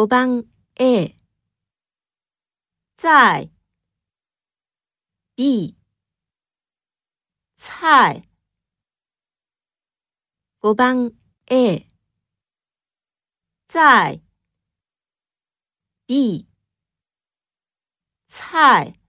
5番 A 在。B 菜。5番 A 在。B 菜。